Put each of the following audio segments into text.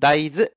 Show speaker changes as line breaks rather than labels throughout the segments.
大豆。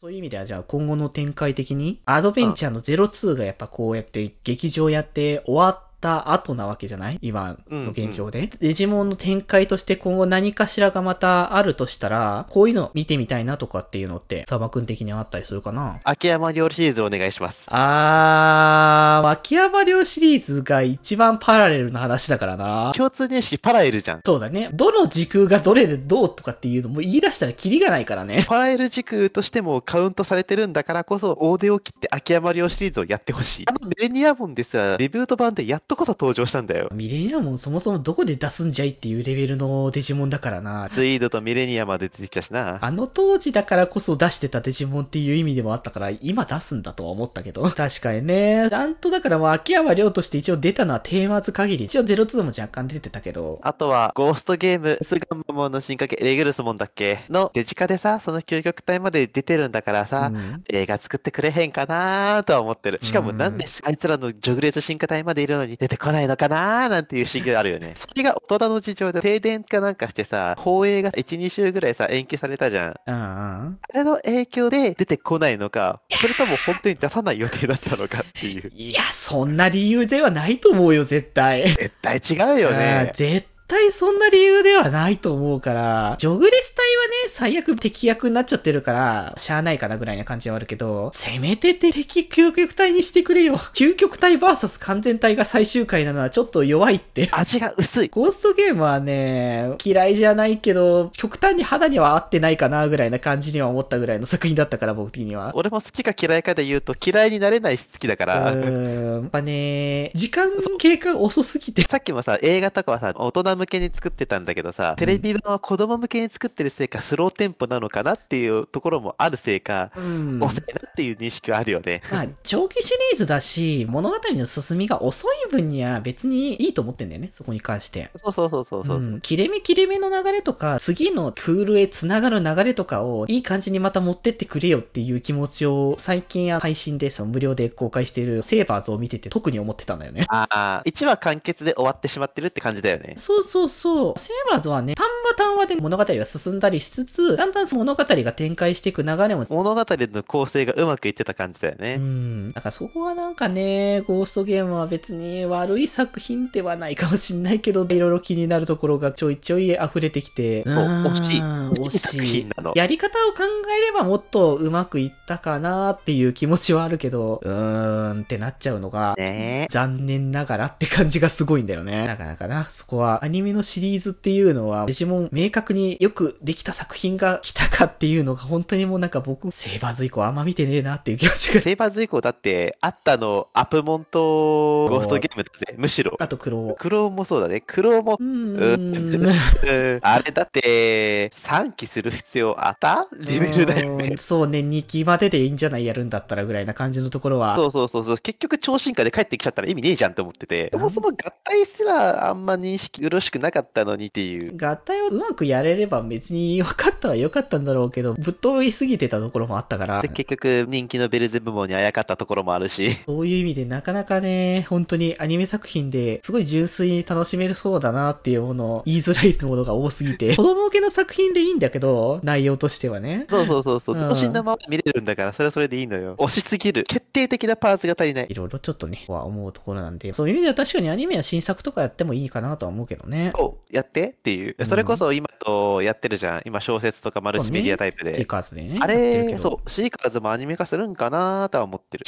そういう意味では、じゃあ今後の展開的に、アドベンチャーの02がやっぱこうやって劇場やって終わった後なわけじゃない？今の現状で、デジモンの展開として今後何かしらがまたあるとしたら、こういうの見てみたいなとかっていうのって、サバ君的にはあったりするかな？
秋山料理シリーズお願いします。
あー、秋山寮シリーズが一番パラレルな話だからな。
共通認識パラエルじゃん。
そうだね。どの時空がどれでどうとかっていうのも言い出したらキリがないからね。
パラエル時空としてもカウントされてるんだからこそ、大手を切って秋山料シリーズをやってほしい。あのミレニアモンですら、リブート版でやっとこそ登場したんだよ。
ミレニアモンそもそもどこで出すんじゃいっていうレベルのデジモンだからな。
ツイードとミレニアまで出てきたしな。
あの当時だからこそ出してたデジモンっていう意味でもあったから、今出すんだとは思ったけど。確かにね。ちゃんとだからもう秋山亮として一応出たのはテーマズ限り。一応02も若干出てたけど。
あとは、ゴーストゲーム、スガンマモンの進化系、レグルスモンだっけのデジカでさ、その究極体まで出てるんだからさ、
うん
映画作ってくれへんかなーとは思ってる。しかも
うん
なんであいつらのジョグレス進化体までいるのに出てこないのかなーなんていう不思議があるよね。それが大人の事情で停電かなんかしてさ、放映が1、2週ぐらいさ、延期されたじゃん。
うんうん。
あれの影響で出てこないのか、それとも本当に出さない予定だったのかっていう。
いや、そんな理由ではないと思うよ、絶対。
絶対違うよね。
絶対そんな理由ではないと思うから、ジョグレス隊はね、最悪敵役になっちゃってるから、しゃあないかなぐらいな感じはあるけど、せめて敵究極体にしてくれよ。究極体 VS 完全体が最終回なのはちょっと弱いって。
味が薄い。
ゴーストゲームはね、嫌いじゃないけど、極端に肌には合ってないかなぐらいな感じには思ったぐらいの作品だったから、僕的には。
俺も好きか嫌いかで言うと嫌いになれないし好きだか
う
ら。
ーん。やっぱね、時間経過が遅すぎて。
さっきもさ、映画とかはさ、大人向けに作ってたんだけどさ、テレビ版は子供向けに作ってるせいか、スローテンポなのかなっていうところもあるせいか、
うん。
遅いなっていう認識はあるよね。
まあ、長期シリーズだし、物語の進みが遅い分には別にいいと思ってんだよね、そこに関して。
そうそうそうそうそう。
うん、切れ目切れ目の流れとか、次のクールへ繋がる流れとかを、いい感じにまた持ってってくれよっていう気持ちを、最近配信でその無料で公開しているセーバーズを見てて特に思ってたんだよね。
ああ、1話完結で終わってしまってるって感じだよね。
そうそうそう。セーバーズはね、単話単話で物語が進んだりしつつ、だんだん物語が展開していく流れも
物語の構成がうまくいってた感じだよ
う
ね。
ん。だからそこはなんかね、ゴーストゲームは別に悪い作品ではないかもしんないけど、いろいろ気になるところがちょいちょい溢れてきて、
惜しい
うん
惜しい
やり方を考えればもっとうまくいったかなっていう気持ちはあるけど、うーんってなっちゃうのが、
ねえ。
残念ながらって感じがすごいんだよね。なかなかな。そこはアニメのシリーズっていうのは、デジモン明確によくできた作品が来たかっていうのが本当にもうなんか僕、セーバーズ以降あんま見てねえなっていう気持ちが。
セーバーズ以降だって、あったの、アプモンとゴーストゲームだぜ。むしろ。
あとクロー。
クローもそうだね。クローも
う、ーん。
うんあれだって、3期する必要あった？レベルだよね
うん。そうね、2期まででいいんじゃないやるんだったらぐらいな感じのところは。
そうそうそうそう。結局超進化で帰ってきちゃったら意味ねえじゃんって思ってて。そもそも合体すらあんま認識よろしくなかったのにっていう。
合体をうまくやれれば別に分かったは良かったんだろうけど、ぶっ飛びすぎてたところもあったから
で、、結局人気のベルゼブモンにあやかったところもあるし。
そういう意味でなかなかね、本当にアニメ作品ですごい純粋に楽しめるそうだなっていうものを言いづらいものが多すぎて、子供向けの作品でいいんだけど、内容としてはね。
そうそうそうそう。
うん
等身のまま見れるんだから、それはそれでいいのよ。押しすぎる。決定的なパーツが足りない
い。ろいろちょっとね、は思うところなんで、そういう意味では確かにアニメは新作とかやってもいいかなとは思うけどね。
そう、やってっていう
う。ん
それこそ今とやってるじゃん。今小説とかマルチメディアタイプ
ティ
で。
カーズでね。
あれ、
ど
そう、シーカーズもアニメ化するんかなとは思ってる。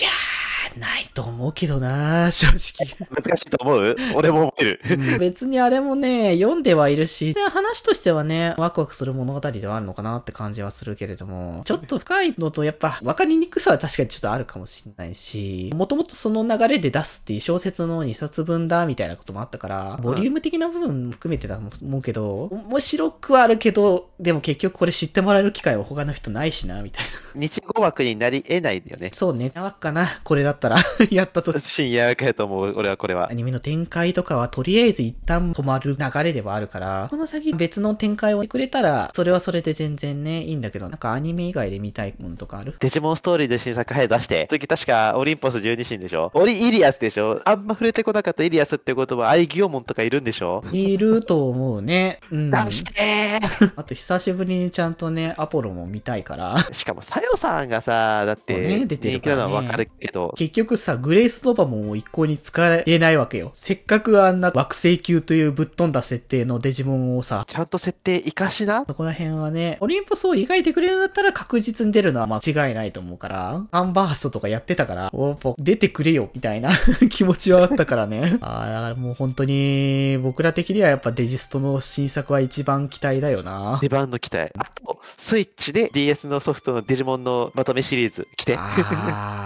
ないと思うけどな正直。
難しいと思う？俺も思ってる。
別にあれもね、読んではいるし、話としてはね、ワクワクする物語ではあるのかなって感じはするけれども、ちょっと深いのとやっぱ分かりにくさは確かにちょっとあるかもしれないし、もともとその流れで出すっていう小説の2冊分だみたいなこともあったから、ボリューム的な部分も含めてだと思うけど、面白くはあるけど、でも結局これ知ってもらえる機会は他の人ないしな、みたいな。
日語枠になり得ないんだよね。
そうね、なわっかな、これだったったら、やったと。
深夜かやと思う、俺はこれは
ア。ニメの展開とかはとりあえず一旦止まる流れではあるから、この先別の展開をしてくれたら、それはそれで全然ね、いいんだけど、なんかアニメ以外で見たいものとかある？
デジモンストーリーで新作早く出して。次確かオリンポス12神でしょ？オリイリアスでしょ？あんま触れてこなかったイリアスってことはアイギオモンとかいるんでしょ？
いると思うね。うん。
出してー
あと久しぶりにちゃんとね、アポロも見たいから。
しかも、さよさんがさ、だって、人気なのはわかるけど、
結局さ、グレイスノバモンを一向に使えないわけよ。せっかくあんな惑星級というぶっ飛んだ設定のデジモンをさ、
ちゃんと設定活かしな？
そこら辺はね、オリンポスを描いてくれるんだったら確実に出るのは間違いないと思うから、アンバーストとかやってたから、おぽ出てくれよ、みたいな 気持ちはあったからね。ああ、だからもう本当に、僕ら的にはやっぱデジストの新作は一番期待だよな。
出番の期待。あと、スイッチで DS のソフトのデジモンのまとめシリーズ来て。
あ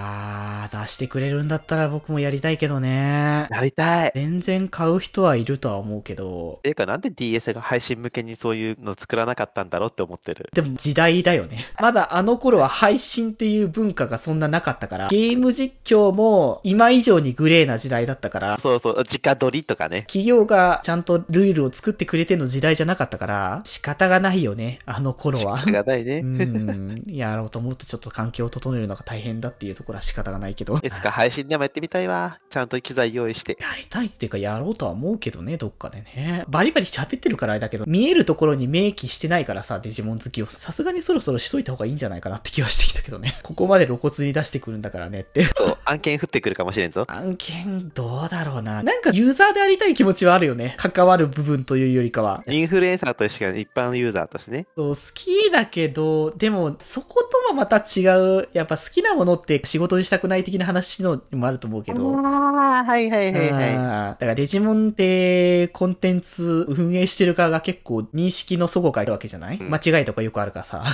してくれるんだったら僕もやりたいけどね。
やりたい。っ
全然買う人はいるとは思うけど、
ていうか、なんで DS が配信向けにそういうの作らなかったんだろうって思ってる？
でも時代だよね。まだあの頃は配信っていう文化がそんななかったから、ゲーム実況も今以上にグレーな時代だったから、
そうそう、直撮りとかね。
企業がちゃんとルールを作ってくれての時代じゃなかったから、仕方がないよね、あの頃は。
がないね。
うん、やろうと思うとちょっと環境を整えるのが大変だっていうところは仕方がないけど。
いつか配信でもやってみたいわ。ちゃんと機材用意して。
やりたいっていうかやろうとは思うけどね、どっかでね。バリバリ喋ってるからあれだけど、見えるところに明記してないからさ、デジモン好きを。さすがにそろそろしといた方がいいんじゃないかなって気はしてきたけどね。ここまで露骨に出してくるんだからねって。
そう、案件降ってくるかもしれんぞ。
案件、どうだろうな。なんかユーザーでありたい気持ちはあるよね。関わる部分というよりかは。
インフルエンサーとしてか一般ユーザーとしてね。
そう、好きだけど、でも、そことはまた違う。やっぱ好きなものって仕事にしたくない的な話のもあると思うけど。
ああ、はいはいはいはい。
だからデジモンってコンテンツ運営してる側が結構認識の底があるわけじゃない、
うん
間違いとかよくあるからさ。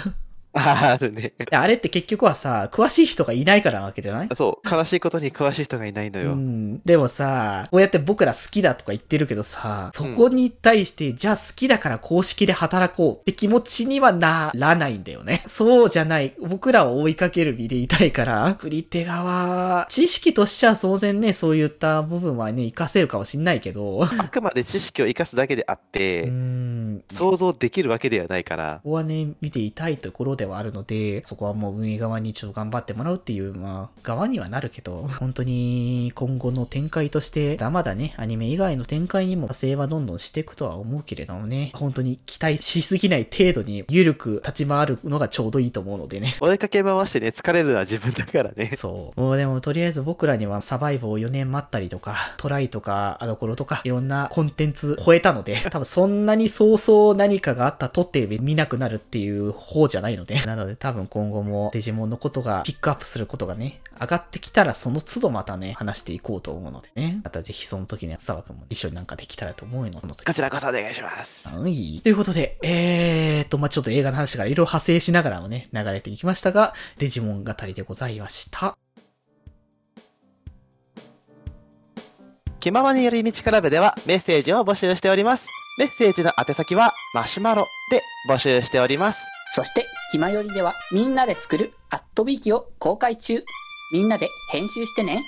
あるね。
あれって結局はさ、詳しい人がいないからなわけじゃない？
そう、悲しいことに詳しい人がいないの
う
よ。
ん。でもさ、こうやって僕ら好きだとか言ってるけどさ、そこに対して、じゃあ好きだから公式で働こうって気持ちにはならないんだよね。そうじゃない。僕らを追いかける身でいたいから、振り手側、知識としては当然ね、そういった部分はね、活かせるかもしんないけど、
あくまで知識を生かすだけであっ
う
て、
ん。
想像できるわけではないから。
ここはね、見ていたいところではあるので、そこはもう運営側にちょっと頑張ってもらうっていう、まあ、側にはなるけど、本当に今後の展開として、まだまだね、アニメ以外の展開にも派生はどんどんしていくとは思うけれどもね、本当に期待しすぎない程度に緩く立ち回るのがちょうどいいと思うのでね。
追いかけ回してね、疲れるのは自分だからね。
そう。もうでもとりあえず僕らにはサバイブを4年待ったりとか、トライとか、アドコロとか、いろんなコンテンツ超えたので、多分そんなに早々何かがあったとって見なくなるっていう方じゃないので、なので多分今後もデジモンのことがピックアップすることがね、上がってきたらその都度またね、話していこうと思うのでね。またぜひその時には沢君も一緒になんかできたらと思うので。
こちらこそお願いします。
はい。ということで、えーと、まあ、ちょっと映画の話からいろいろ派生しながらもね、流れていきましたが、デジモン語りでございました。
気ままに寄り道クラブではメッセージを募集しております。メッセージの宛先はマシュマロで募集しております。
そして、ひまよりではみんなで作るアットビーキを公開中。みんなで編集してね。